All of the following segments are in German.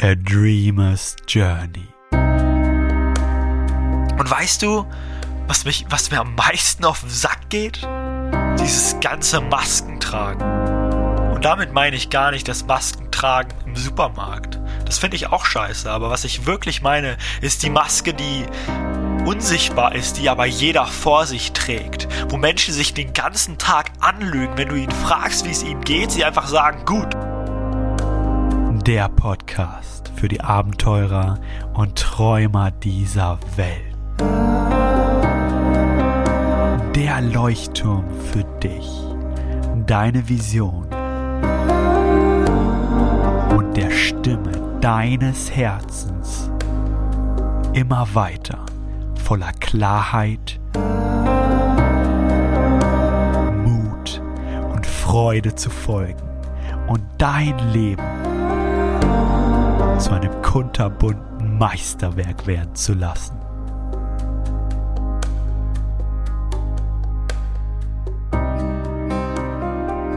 A Dreamer's Journey. Und weißt du, was, mich, was mir am meisten auf den Sack geht? Dieses ganze Maskentragen. Und damit meine ich gar nicht das Maskentragen im Supermarkt. Das finde ich auch scheiße, aber was ich wirklich meine, ist die Maske, die unsichtbar ist, die aber jeder vor sich trägt. Wo Menschen sich den ganzen Tag anlügen, wenn du ihnen fragst, wie es ihnen geht, sie einfach sagen, gut. Der Podcast für die Abenteurer und Träumer dieser Welt. Der Leuchtturm für dich, deine Vision und der Stimme deines Herzens immer weiter voller Klarheit, Mut und Freude zu folgen und dein Leben zu einem kunterbunten Meisterwerk werden zu lassen.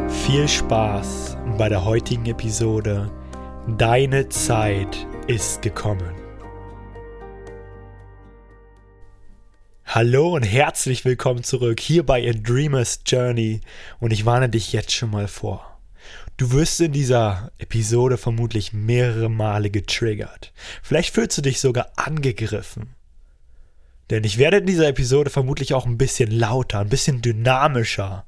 Viel Spaß bei der heutigen Episode. Deine Zeit ist gekommen. Hallo und herzlich willkommen zurück hier bei A Dreamer's Journey und ich warne dich jetzt schon mal vor. Du wirst in dieser Episode vermutlich mehrere Male getriggert. Vielleicht fühlst du dich sogar angegriffen. Denn ich werde in dieser Episode vermutlich auch ein bisschen lauter, ein bisschen dynamischer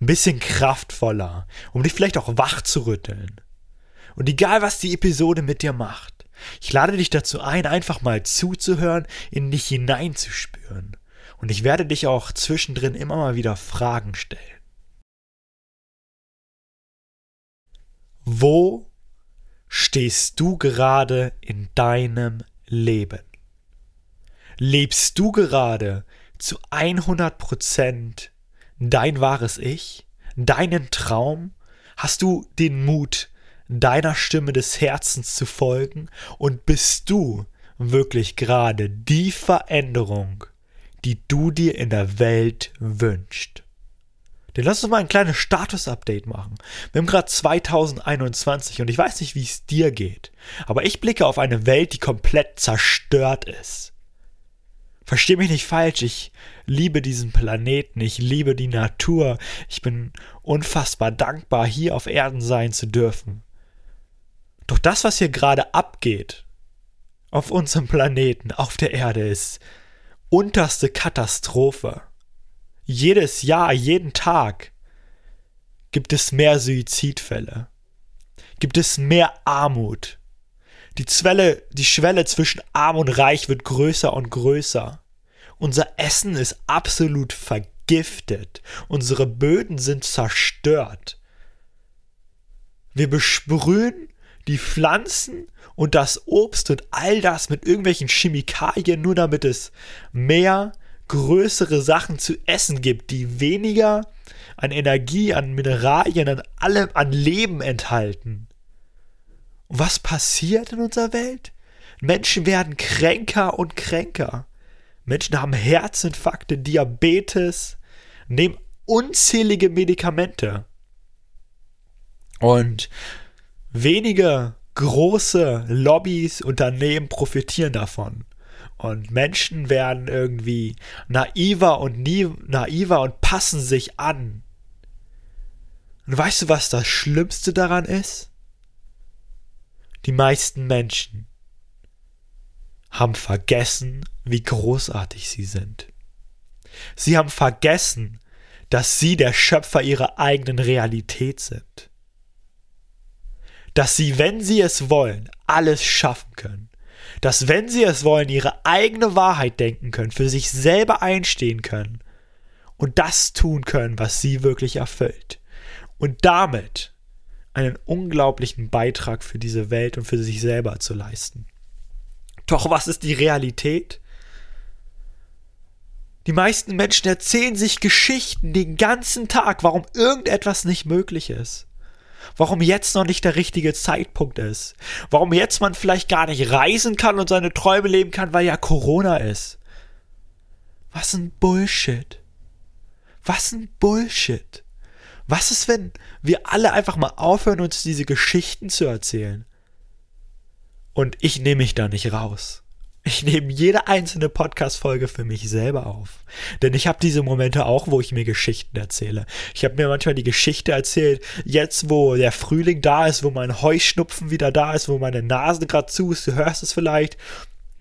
ein bisschen kraftvoller, um dich vielleicht auch wach zu rütteln. Und egal, was die Episode mit dir macht, ich lade dich dazu ein, einfach mal zuzuhören, in dich hineinzuspüren. Und ich werde dich auch zwischendrin immer mal wieder Fragen stellen. Wo stehst du gerade in deinem Leben? Lebst du gerade zu 100 Prozent dein wahres Ich, deinen Traum? Hast du den Mut, deiner Stimme des Herzens zu folgen? Und bist du wirklich gerade die Veränderung, die du dir in der Welt wünschst? Denn lass uns mal ein kleines Status-Update machen. Wir haben gerade 2021 und ich weiß nicht, wie es dir geht, aber ich blicke auf eine Welt, die komplett zerstört ist. Versteh mich nicht falsch, ich liebe diesen Planeten, ich liebe die Natur, ich bin unfassbar dankbar, hier auf Erden sein zu dürfen. Doch das, was hier gerade abgeht, auf unserem Planeten, auf der Erde, ist unterste Katastrophe. Jedes Jahr, jeden Tag gibt es mehr Suizidfälle, gibt es mehr Armut, die, Zwelle, die Schwelle zwischen arm und reich wird größer und größer. Unser Essen ist absolut vergiftet. Unsere Böden sind zerstört. Wir besprühen die Pflanzen und das Obst und all das mit irgendwelchen Chemikalien, nur damit es mehr größere Sachen zu essen gibt, die weniger an Energie, an Mineralien, an allem, an Leben enthalten. Und was passiert in unserer Welt? Menschen werden kränker und kränker. Menschen haben Herzinfarkte, Diabetes, nehmen unzählige Medikamente. Und wenige große Lobbys, Unternehmen profitieren davon. Und Menschen werden irgendwie naiver und nie, naiver und passen sich an. Und weißt du, was das Schlimmste daran ist? Die meisten Menschen haben vergessen, wie großartig sie sind. Sie haben vergessen, dass sie der Schöpfer ihrer eigenen Realität sind. Dass sie, wenn sie es wollen, alles schaffen können. Dass, wenn sie es wollen, ihre eigene Wahrheit denken können, für sich selber einstehen können und das tun können, was sie wirklich erfüllt. Und damit einen unglaublichen Beitrag für diese Welt und für sich selber zu leisten. Doch was ist die Realität? Die meisten Menschen erzählen sich Geschichten den ganzen Tag, warum irgendetwas nicht möglich ist. Warum jetzt noch nicht der richtige Zeitpunkt ist. Warum jetzt man vielleicht gar nicht reisen kann und seine Träume leben kann, weil ja Corona ist. Was ein Bullshit. Was ein Bullshit. Was ist, wenn wir alle einfach mal aufhören, uns diese Geschichten zu erzählen? Und ich nehme mich da nicht raus. Ich nehme jede einzelne Podcast-Folge für mich selber auf. Denn ich habe diese Momente auch, wo ich mir Geschichten erzähle. Ich habe mir manchmal die Geschichte erzählt, jetzt wo der Frühling da ist, wo mein Heuschnupfen wieder da ist, wo meine Nase gerade zu ist, du hörst es vielleicht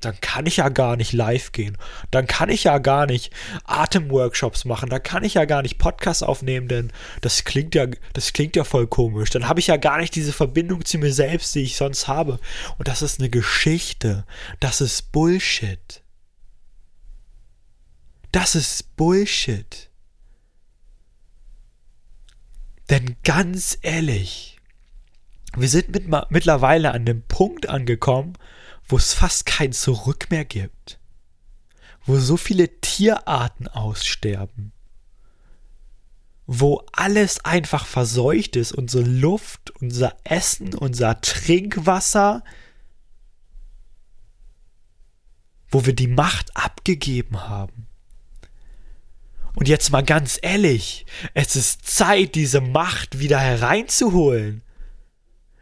dann kann ich ja gar nicht live gehen. Dann kann ich ja gar nicht Atemworkshops machen. Dann kann ich ja gar nicht Podcasts aufnehmen, denn das klingt ja, das klingt ja voll komisch. Dann habe ich ja gar nicht diese Verbindung zu mir selbst, die ich sonst habe. Und das ist eine Geschichte. Das ist Bullshit. Das ist Bullshit. Denn ganz ehrlich, wir sind mit, mittlerweile an dem Punkt angekommen, wo es fast kein Zurück mehr gibt, wo so viele Tierarten aussterben, wo alles einfach verseucht ist, unsere Luft, unser Essen, unser Trinkwasser, wo wir die Macht abgegeben haben. Und jetzt mal ganz ehrlich, es ist Zeit, diese Macht wieder hereinzuholen.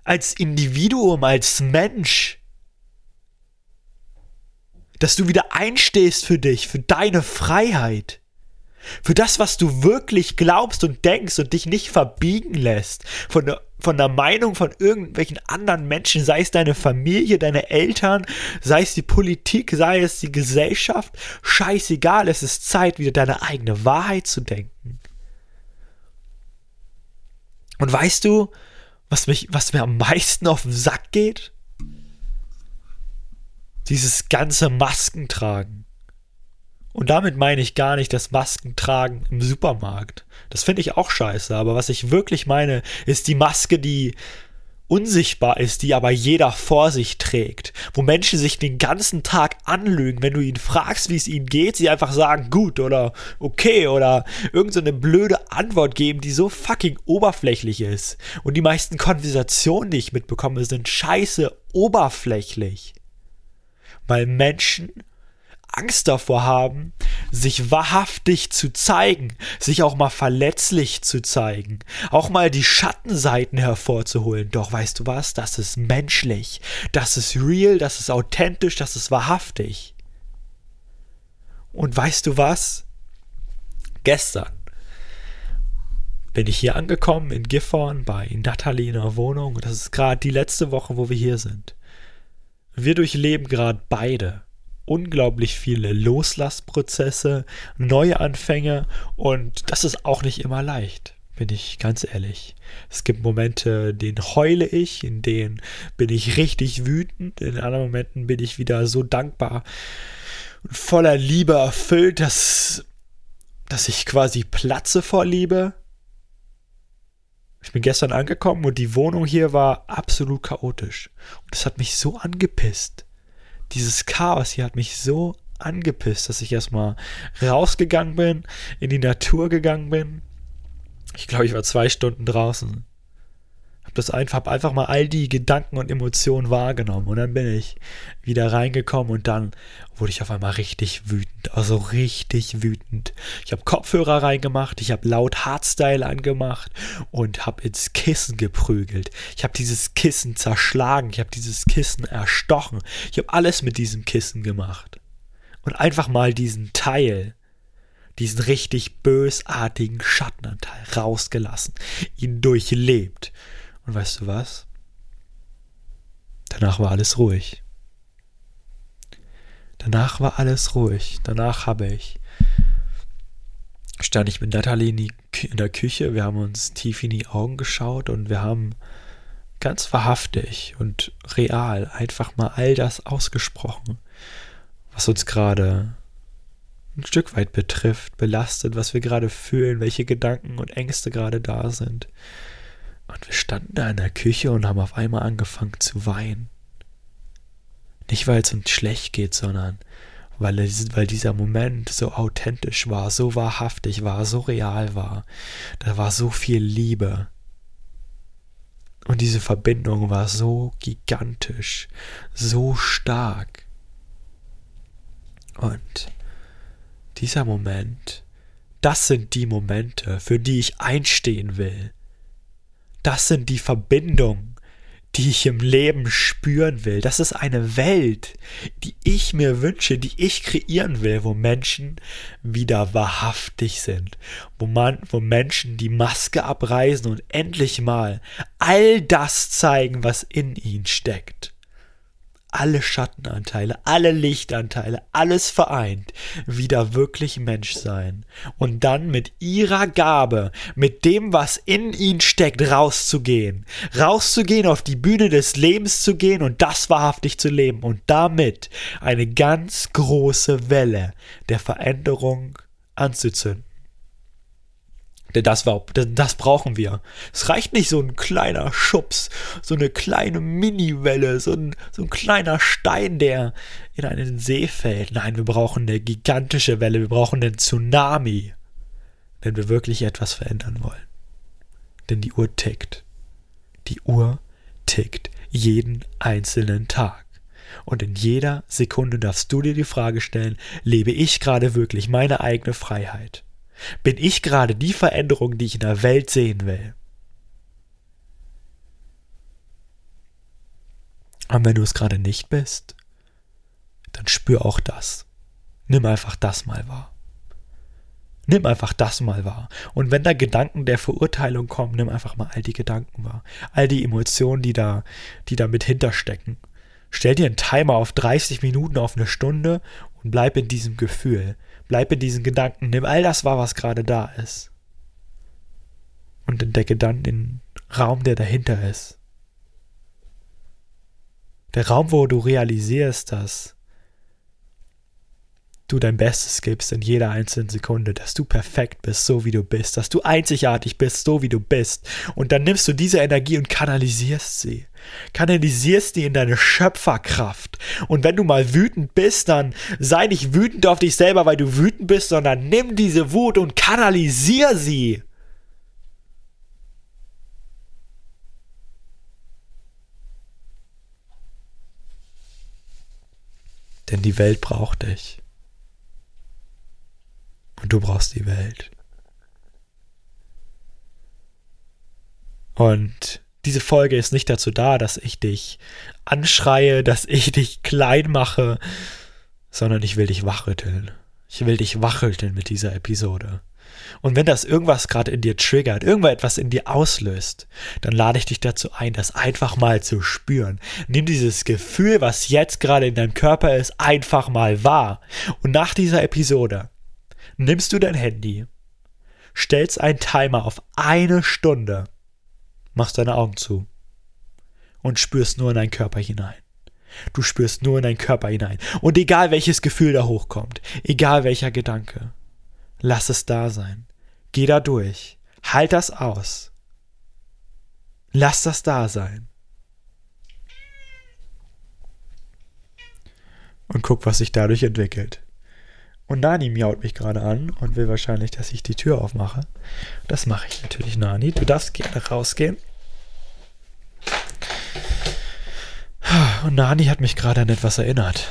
Als Individuum, als Mensch dass du wieder einstehst für dich, für deine Freiheit. Für das, was du wirklich glaubst und denkst und dich nicht verbiegen lässt von der, von der Meinung von irgendwelchen anderen Menschen, sei es deine Familie, deine Eltern, sei es die Politik, sei es die Gesellschaft, scheißegal, es ist Zeit, wieder deine eigene Wahrheit zu denken. Und weißt du, was mich, was mir am meisten auf den Sack geht? Dieses ganze Maskentragen. Und damit meine ich gar nicht das Maskentragen im Supermarkt. Das finde ich auch scheiße, aber was ich wirklich meine, ist die Maske, die unsichtbar ist, die aber jeder vor sich trägt, wo Menschen sich den ganzen Tag anlügen, wenn du ihnen fragst, wie es ihnen geht, sie einfach sagen gut oder okay oder irgendeine so blöde Antwort geben, die so fucking oberflächlich ist. Und die meisten Konversationen, die ich mitbekomme, sind scheiße oberflächlich weil Menschen Angst davor haben, sich wahrhaftig zu zeigen, sich auch mal verletzlich zu zeigen, auch mal die Schattenseiten hervorzuholen. Doch weißt du was? Das ist menschlich, das ist real, das ist authentisch, das ist wahrhaftig. Und weißt du was? Gestern bin ich hier angekommen in Gifhorn bei Natalie in der Wohnung. Das ist gerade die letzte Woche, wo wir hier sind. Wir durchleben gerade beide unglaublich viele Loslassprozesse, neue Anfänge und das ist auch nicht immer leicht, bin ich ganz ehrlich. Es gibt Momente, in denen heule ich, in denen bin ich richtig wütend, in anderen Momenten bin ich wieder so dankbar und voller Liebe erfüllt, dass, dass ich quasi platze vor Liebe. Ich bin gestern angekommen und die Wohnung hier war absolut chaotisch. Und das hat mich so angepisst. Dieses Chaos hier hat mich so angepisst, dass ich erstmal rausgegangen bin, in die Natur gegangen bin. Ich glaube, ich war zwei Stunden draußen habe das einfach, hab einfach mal all die Gedanken und Emotionen wahrgenommen und dann bin ich wieder reingekommen und dann wurde ich auf einmal richtig wütend, also richtig wütend. Ich habe Kopfhörer reingemacht, ich habe laut Hardstyle angemacht und habe ins Kissen geprügelt. Ich habe dieses Kissen zerschlagen, ich habe dieses Kissen erstochen. Ich habe alles mit diesem Kissen gemacht. Und einfach mal diesen Teil, diesen richtig bösartigen Schattenanteil rausgelassen, ihn durchlebt und weißt du was? Danach war alles ruhig. Danach war alles ruhig. Danach habe ich stand ich mit Natalie in, in der Küche, wir haben uns tief in die Augen geschaut und wir haben ganz wahrhaftig und real einfach mal all das ausgesprochen, was uns gerade ein Stück weit betrifft, belastet, was wir gerade fühlen, welche Gedanken und Ängste gerade da sind. Und wir standen da in der Küche und haben auf einmal angefangen zu weinen. Nicht, weil es uns schlecht geht, sondern weil, weil dieser Moment so authentisch war, so wahrhaftig war, so real war. Da war so viel Liebe. Und diese Verbindung war so gigantisch, so stark. Und dieser Moment, das sind die Momente, für die ich einstehen will das sind die Verbindungen, die ich im Leben spüren will. Das ist eine Welt, die ich mir wünsche, die ich kreieren will, wo Menschen wieder wahrhaftig sind, wo man, wo Menschen die Maske abreißen und endlich mal all das zeigen, was in ihnen steckt alle Schattenanteile, alle Lichtanteile, alles vereint, wieder wirklich Mensch sein. Und dann mit ihrer Gabe, mit dem, was in ihnen steckt, rauszugehen, rauszugehen, auf die Bühne des Lebens zu gehen und das wahrhaftig zu leben. Und damit eine ganz große Welle der Veränderung anzuzünden. Denn das, war, das brauchen wir. Es reicht nicht so ein kleiner Schubs, so eine kleine Mini-Welle, so ein, so ein kleiner Stein, der in einen See fällt. Nein, wir brauchen eine gigantische Welle, wir brauchen einen Tsunami, wenn wir wirklich etwas verändern wollen. Denn die Uhr tickt. Die Uhr tickt jeden einzelnen Tag. Und in jeder Sekunde darfst du dir die Frage stellen, lebe ich gerade wirklich meine eigene Freiheit? Bin ich gerade die Veränderung, die ich in der Welt sehen will? Und wenn du es gerade nicht bist, dann spür auch das. Nimm einfach das mal wahr. Nimm einfach das mal wahr. Und wenn da Gedanken der Verurteilung kommen, nimm einfach mal all die Gedanken wahr. All die Emotionen, die da, die da mit hinterstecken. Stell dir einen Timer auf 30 Minuten, auf eine Stunde und bleib in diesem Gefühl. Bleib in diesen Gedanken, nimm all das wahr, was gerade da ist. Und entdecke dann den Raum, der dahinter ist. Der Raum, wo du realisierst, dass du dein Bestes gibst in jeder einzelnen Sekunde, dass du perfekt bist, so wie du bist, dass du einzigartig bist, so wie du bist. Und dann nimmst du diese Energie und kanalisierst sie. Kanalisierst die in deine Schöpferkraft. Und wenn du mal wütend bist, dann sei nicht wütend auf dich selber, weil du wütend bist, sondern nimm diese Wut und kanalisier sie. Denn die Welt braucht dich und du brauchst die Welt. Und diese Folge ist nicht dazu da, dass ich dich anschreie, dass ich dich klein mache, sondern ich will dich wachrütteln. Ich will dich wachrütteln mit dieser Episode. Und wenn das irgendwas gerade in dir triggert, irgendwas in dir auslöst, dann lade ich dich dazu ein, das einfach mal zu spüren. Nimm dieses Gefühl, was jetzt gerade in deinem Körper ist, einfach mal wahr. Und nach dieser Episode nimmst du dein Handy, stellst einen Timer auf eine Stunde, machst deine Augen zu und spürst nur in deinen Körper hinein. Du spürst nur in deinen Körper hinein. Und egal welches Gefühl da hochkommt, egal welcher Gedanke, lass es da sein. Geh da durch. Halt das aus. Lass das da sein. Und guck, was sich dadurch entwickelt. Und Nani miaut mich gerade an und will wahrscheinlich, dass ich die Tür aufmache. Das mache ich natürlich, Nani. Du darfst gerne rausgehen. Und Nani hat mich gerade an etwas erinnert.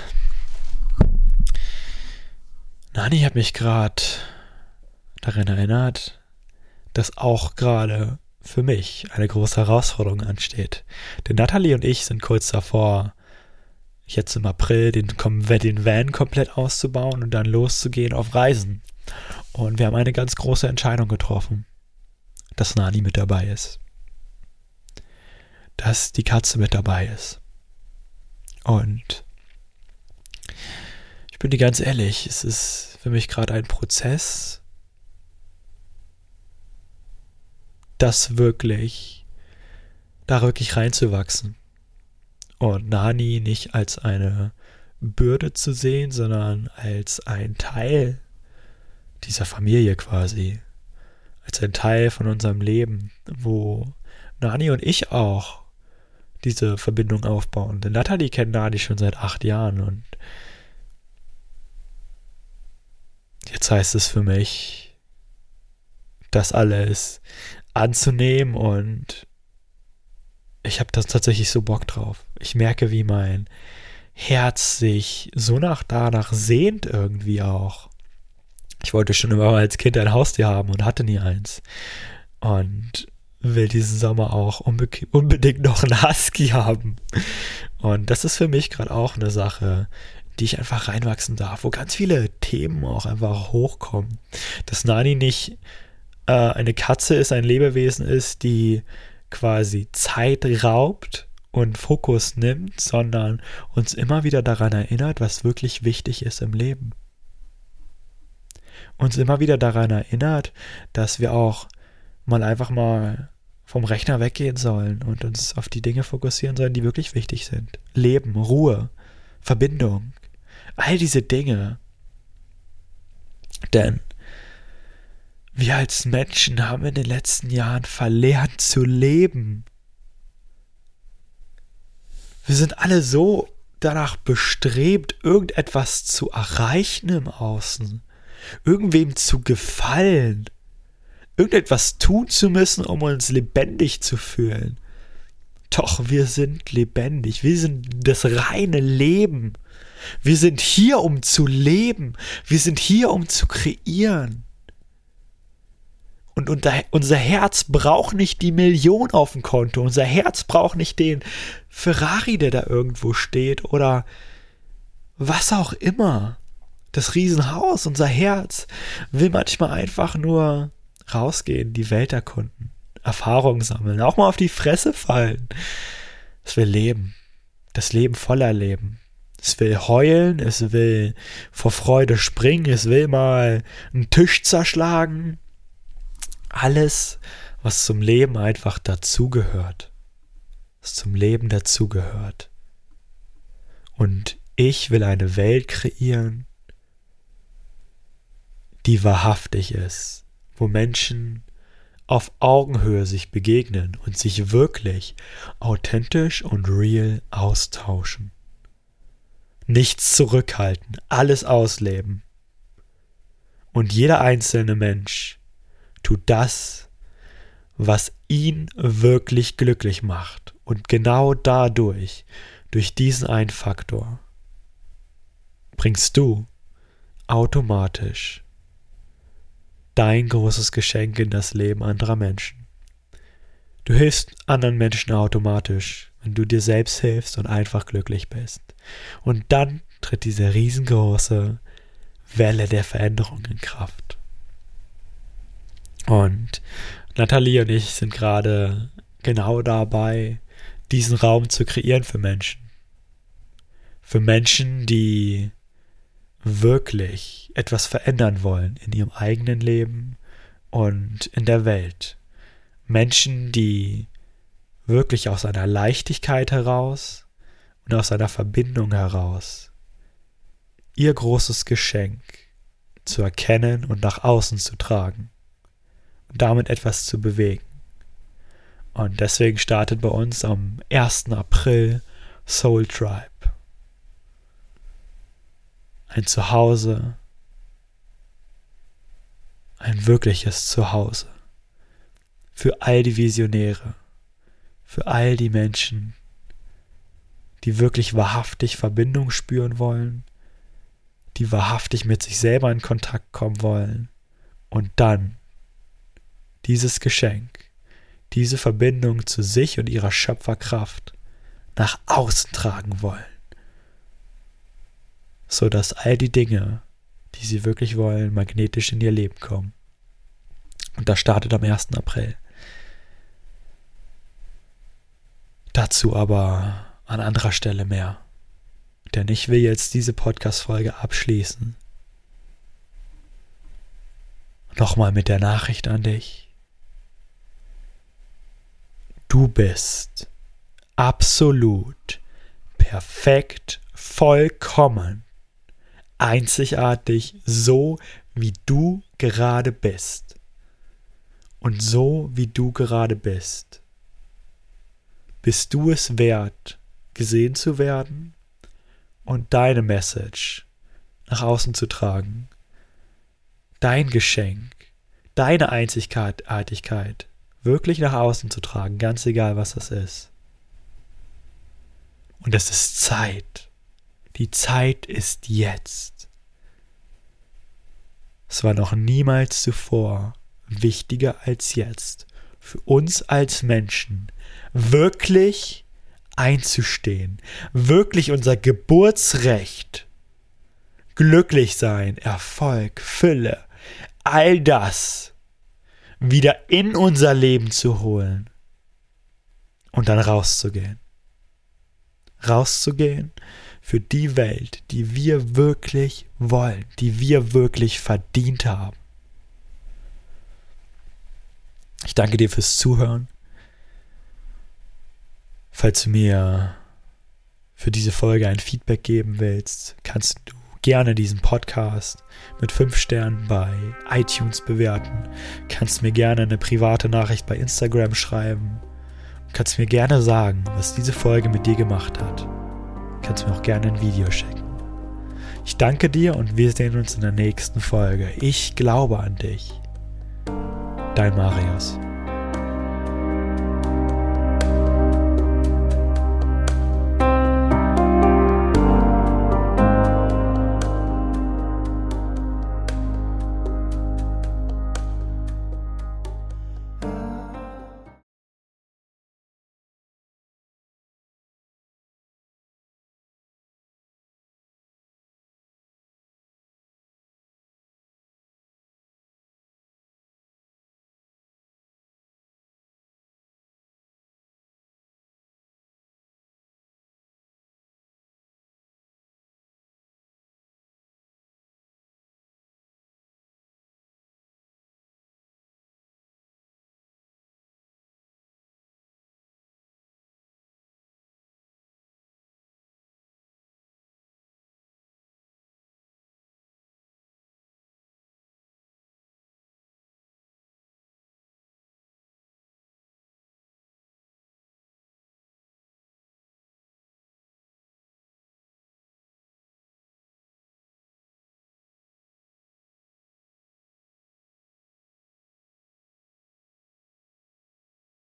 Nani hat mich gerade daran erinnert, dass auch gerade für mich eine große Herausforderung ansteht. Denn Natalie und ich sind kurz davor, jetzt im April den, den Van komplett auszubauen und dann loszugehen auf Reisen. Und wir haben eine ganz große Entscheidung getroffen, dass Nani mit dabei ist. Dass die Katze mit dabei ist. Und ich bin dir ganz ehrlich, es ist für mich gerade ein Prozess, das wirklich, da wirklich reinzuwachsen und Nani nicht als eine Bürde zu sehen, sondern als ein Teil dieser Familie quasi. Als ein Teil von unserem Leben, wo Nani und ich auch diese Verbindung aufbauen. Denn Natalie kennt Nani schon seit acht Jahren und jetzt heißt es für mich, das alles anzunehmen und ich habe das tatsächlich so Bock drauf. Ich merke, wie mein Herz sich so nach danach sehnt irgendwie auch. Ich wollte schon immer als Kind ein Haustier haben und hatte nie eins. Und will diesen Sommer auch unbe unbedingt noch einen Husky haben. Und das ist für mich gerade auch eine Sache, die ich einfach reinwachsen darf, wo ganz viele Themen auch einfach hochkommen. Dass Nani nicht äh, eine Katze ist, ein Lebewesen ist, die quasi Zeit raubt und Fokus nimmt, sondern uns immer wieder daran erinnert, was wirklich wichtig ist im Leben. Uns immer wieder daran erinnert, dass wir auch mal einfach mal vom Rechner weggehen sollen und uns auf die Dinge fokussieren sollen, die wirklich wichtig sind. Leben, Ruhe, Verbindung, all diese Dinge. Denn wir als Menschen haben in den letzten Jahren verlernt zu leben. Wir sind alle so danach bestrebt, irgendetwas zu erreichen im Außen, irgendwem zu gefallen, irgendetwas tun zu müssen, um uns lebendig zu fühlen. Doch wir sind lebendig, wir sind das reine Leben. Wir sind hier, um zu leben, wir sind hier, um zu kreieren. Und unser Herz braucht nicht die Million auf dem Konto. Unser Herz braucht nicht den Ferrari, der da irgendwo steht oder was auch immer. Das Riesenhaus, unser Herz will manchmal einfach nur rausgehen, die Welt erkunden, Erfahrungen sammeln, auch mal auf die Fresse fallen. Es will leben. Das Leben voller Leben. Es will heulen, es will vor Freude springen, es will mal einen Tisch zerschlagen, alles, was zum Leben einfach dazugehört. Was zum Leben dazugehört. Und ich will eine Welt kreieren, die wahrhaftig ist, wo Menschen auf Augenhöhe sich begegnen und sich wirklich authentisch und real austauschen. Nichts zurückhalten, alles ausleben. Und jeder einzelne Mensch tut das, was ihn wirklich glücklich macht. Und genau dadurch, durch diesen einen Faktor, bringst du automatisch dein großes Geschenk in das Leben anderer Menschen. Du hilfst anderen Menschen automatisch, wenn du dir selbst hilfst und einfach glücklich bist. Und dann tritt diese riesengroße Welle der Veränderung in Kraft. Und Nathalie und ich sind gerade genau dabei, diesen Raum zu kreieren für Menschen. Für Menschen, die wirklich etwas verändern wollen in ihrem eigenen Leben und in der Welt. Menschen, die wirklich aus einer Leichtigkeit heraus und aus einer Verbindung heraus ihr großes Geschenk zu erkennen und nach außen zu tragen damit etwas zu bewegen. Und deswegen startet bei uns am 1. April Soul Tribe. Ein Zuhause, ein wirkliches Zuhause für all die Visionäre, für all die Menschen, die wirklich wahrhaftig Verbindung spüren wollen, die wahrhaftig mit sich selber in Kontakt kommen wollen und dann dieses Geschenk, diese Verbindung zu sich und ihrer Schöpferkraft nach außen tragen wollen, so dass all die Dinge, die sie wirklich wollen, magnetisch in ihr Leben kommen. Und das startet am 1. April. Dazu aber an anderer Stelle mehr. Denn ich will jetzt diese Podcast-Folge abschließen. Nochmal mit der Nachricht an dich. Du bist absolut, perfekt, vollkommen, einzigartig, so wie du gerade bist. Und so wie du gerade bist, bist du es wert, gesehen zu werden und deine Message nach außen zu tragen. Dein Geschenk, deine Einzigartigkeit wirklich nach außen zu tragen, ganz egal was das ist. Und es ist Zeit. Die Zeit ist jetzt. Es war noch niemals zuvor wichtiger als jetzt, für uns als Menschen wirklich einzustehen, wirklich unser Geburtsrecht, glücklich sein, Erfolg, Fülle, all das wieder in unser Leben zu holen und dann rauszugehen. Rauszugehen für die Welt, die wir wirklich wollen, die wir wirklich verdient haben. Ich danke dir fürs Zuhören. Falls du mir für diese Folge ein Feedback geben willst, kannst du gerne diesen Podcast mit 5 Sternen bei iTunes bewerten. Kannst mir gerne eine private Nachricht bei Instagram schreiben. Kannst mir gerne sagen, was diese Folge mit dir gemacht hat. Kannst mir auch gerne ein Video schicken. Ich danke dir und wir sehen uns in der nächsten Folge. Ich glaube an dich. Dein Marius.